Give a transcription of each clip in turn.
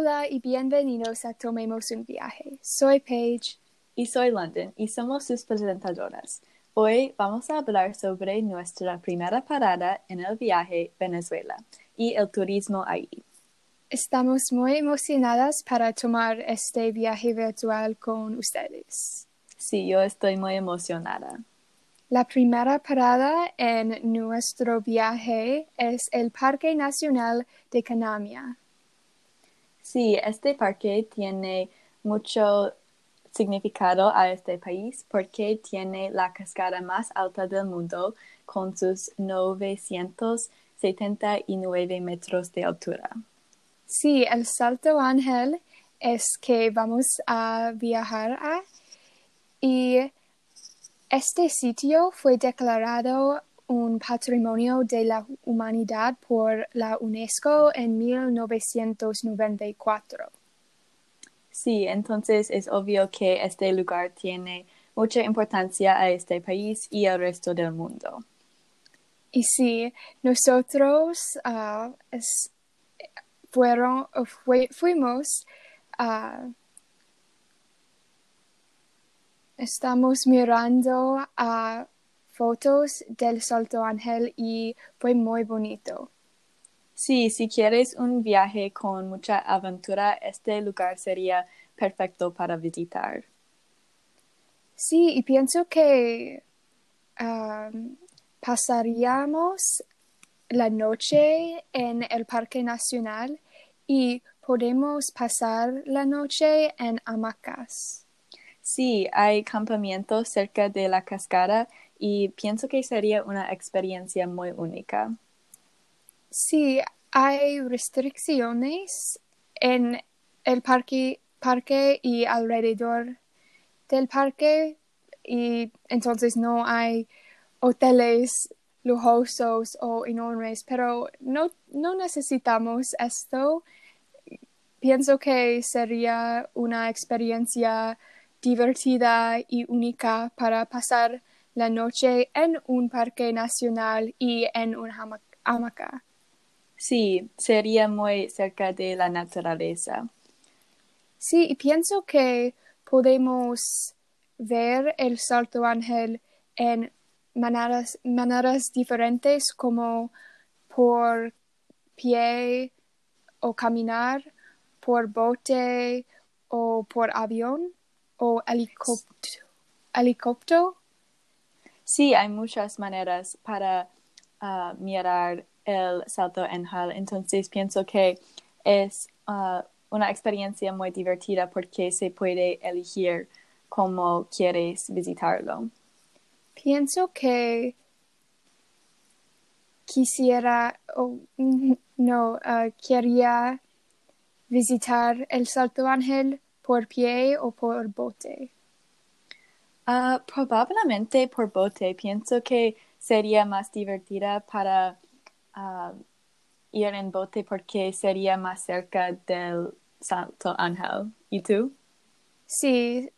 Hola y bienvenidos a Tomemos un viaje. Soy Paige. Y soy London y somos sus presentadoras. Hoy vamos a hablar sobre nuestra primera parada en el viaje Venezuela y el turismo ahí. Estamos muy emocionadas para tomar este viaje virtual con ustedes. Sí, yo estoy muy emocionada. La primera parada en nuestro viaje es el Parque Nacional de Canamia. Sí, este parque tiene mucho significado a este país porque tiene la cascada más alta del mundo con sus 979 metros de altura. Sí, el Salto Ángel es que vamos a viajar a y este sitio fue declarado un patrimonio de la humanidad por la UNESCO en 1994. Sí, entonces es obvio que este lugar tiene mucha importancia a este país y al resto del mundo. Y sí, nosotros uh, es, fueron, fue, fuimos a... Uh, estamos mirando a fotos del Salto Ángel y fue muy bonito. Sí, si quieres un viaje con mucha aventura, este lugar sería perfecto para visitar. Sí, y pienso que pasaríamos la noche en el Parque Nacional y podemos pasar la noche en hamacas. Sí, hay campamentos cerca de la cascada y pienso que sería una experiencia muy única. Sí, hay restricciones en el parque, y alrededor del parque y entonces no hay hoteles lujosos o enormes, pero no, no necesitamos esto. Pienso que sería una experiencia divertida y única para pasar la noche en un parque nacional y en un hamaca. Sí, sería muy cerca de la naturaleza. Sí, y pienso que podemos ver el salto ángel en maneras, maneras diferentes como por pie o caminar, por bote o por avión o helicóptero. helicóptero. Sí, hay muchas maneras para uh, mirar el salto ángel. Entonces pienso que es uh, una experiencia muy divertida porque se puede elegir cómo quieres visitarlo. Pienso que quisiera o no uh, quería visitar el Salto Ángel por pie o por bote. Uh, probablemente por bote. Pienso que sería más divertida para uh, ir en bote porque sería más cerca del Salto Ángel. ¿Y tú? Sí,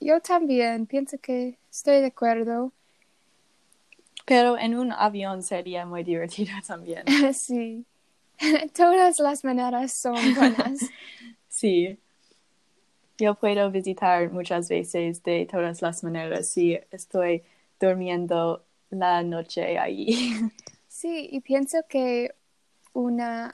yo también pienso que estoy de acuerdo. Pero en un avión sería muy divertido también. sí. Todas las maneras son buenas. sí. Yo puedo visitar muchas veces de todas las maneras si estoy durmiendo la noche ahí. Sí, y pienso que una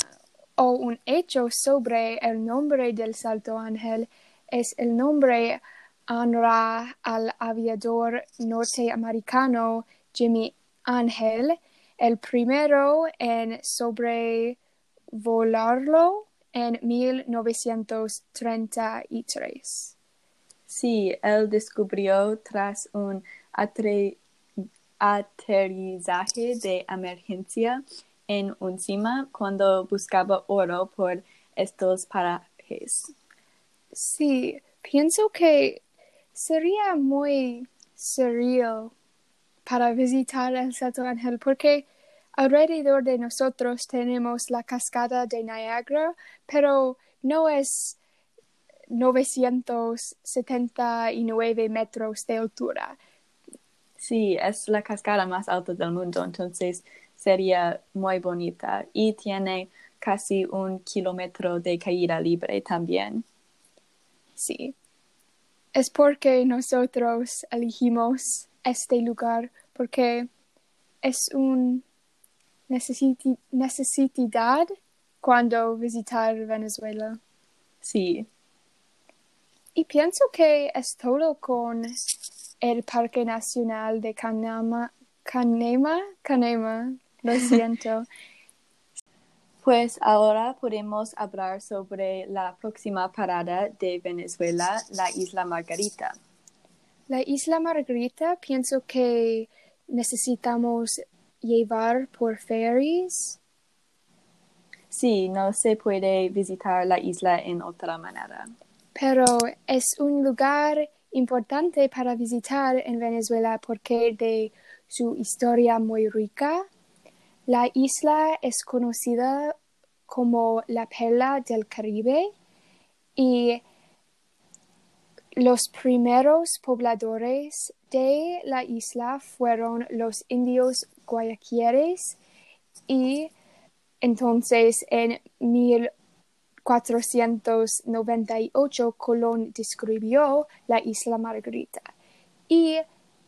o un hecho sobre el nombre del Salto Ángel es el nombre honra al aviador norteamericano Jimmy Ángel, el primero en sobrevolarlo en 1933. Sí, él descubrió tras un aterrizaje de emergencia en un cima cuando buscaba oro por estos parajes. Sí, pienso que sería muy surreal para visitar el Salto Ángel porque alrededor de nosotros tenemos la cascada de Niagara, pero no es 979 metros de altura. Sí, es la cascada más alta del mundo, entonces sería muy bonita y tiene casi un kilómetro de caída libre también. Sí. Es porque nosotros elegimos este lugar porque es un necesidad cuando visitar Venezuela. Sí. Y pienso que es todo con el Parque Nacional de Canama, Canema, Canema, lo siento. Pues ahora podemos hablar sobre la próxima parada de Venezuela, la Isla Margarita. La Isla Margarita pienso que necesitamos llevar por ferries. Sí, no se puede visitar la isla en otra manera. Pero es un lugar importante para visitar en Venezuela porque de su historia muy rica. La isla es conocida como la perla del Caribe y los primeros pobladores de la isla fueron los indios guayaquiles y entonces en 1498 Colón describió la isla Margarita. Y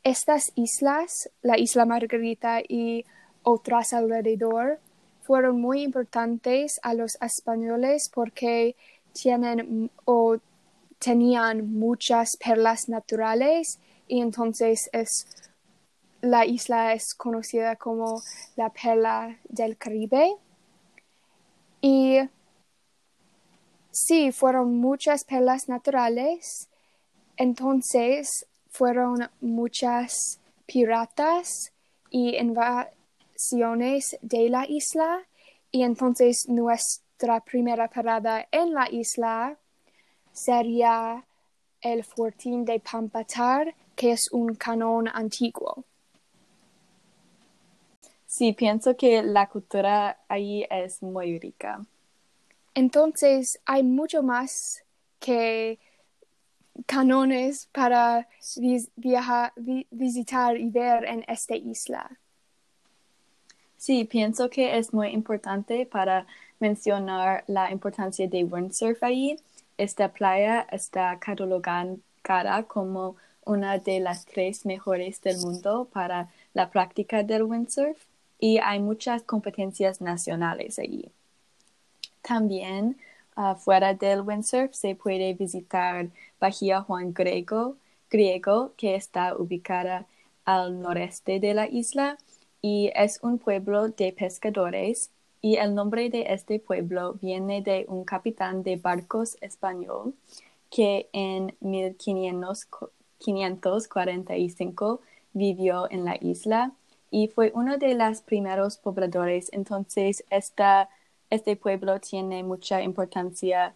estas islas, la isla Margarita y otras alrededor, fueron muy importantes a los españoles porque tienen o tenían muchas perlas naturales y entonces es la isla es conocida como la perla del Caribe. Y sí, fueron muchas perlas naturales. Entonces fueron muchas piratas y invasiones de la isla. Y entonces nuestra primera parada en la isla sería el fortín de Pampatar, que es un canón antiguo. Sí, pienso que la cultura ahí es muy rica. Entonces, hay mucho más que canones para viajar, visitar y ver en esta isla. Sí, pienso que es muy importante para mencionar la importancia de windsurf ahí. Esta playa está catalogada como una de las tres mejores del mundo para la práctica del windsurf y hay muchas competencias nacionales allí. También uh, fuera del windsurf se puede visitar Bahía Juan Griego, Griego, que está ubicada al noreste de la isla y es un pueblo de pescadores y el nombre de este pueblo viene de un capitán de barcos español que en 1545 vivió en la isla y fue uno de los primeros pobladores. Entonces, esta, este pueblo tiene mucha importancia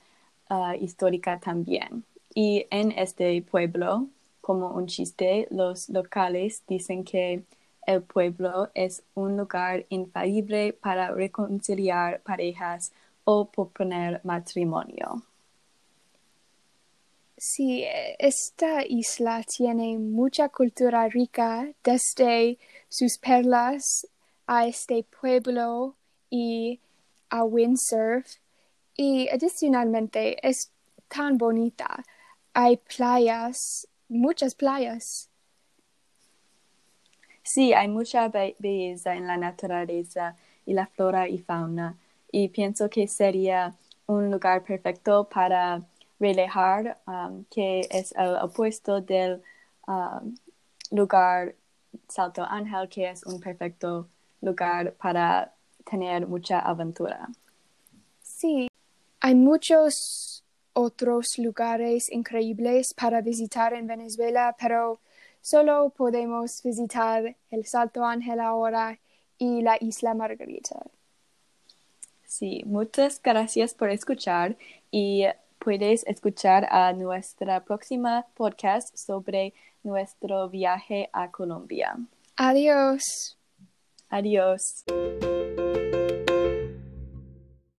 uh, histórica también. Y en este pueblo, como un chiste, los locales dicen que el pueblo es un lugar infalible para reconciliar parejas o proponer matrimonio. Sí, esta isla tiene mucha cultura rica desde sus perlas a este pueblo y a windsurf y adicionalmente es tan bonita. Hay playas, muchas playas. Sí, hay mucha belleza en la naturaleza y la flora y fauna y pienso que sería un lugar perfecto para relajar, um, que es el opuesto del um, lugar Salto Ángel, que es un perfecto lugar para tener mucha aventura. Sí, hay muchos otros lugares increíbles para visitar en Venezuela, pero solo podemos visitar el Salto Ángel ahora y la Isla Margarita. Sí, muchas gracias por escuchar y puedes escuchar a nuestra próxima podcast sobre nuestro viaje a Colombia. Adiós. Adiós.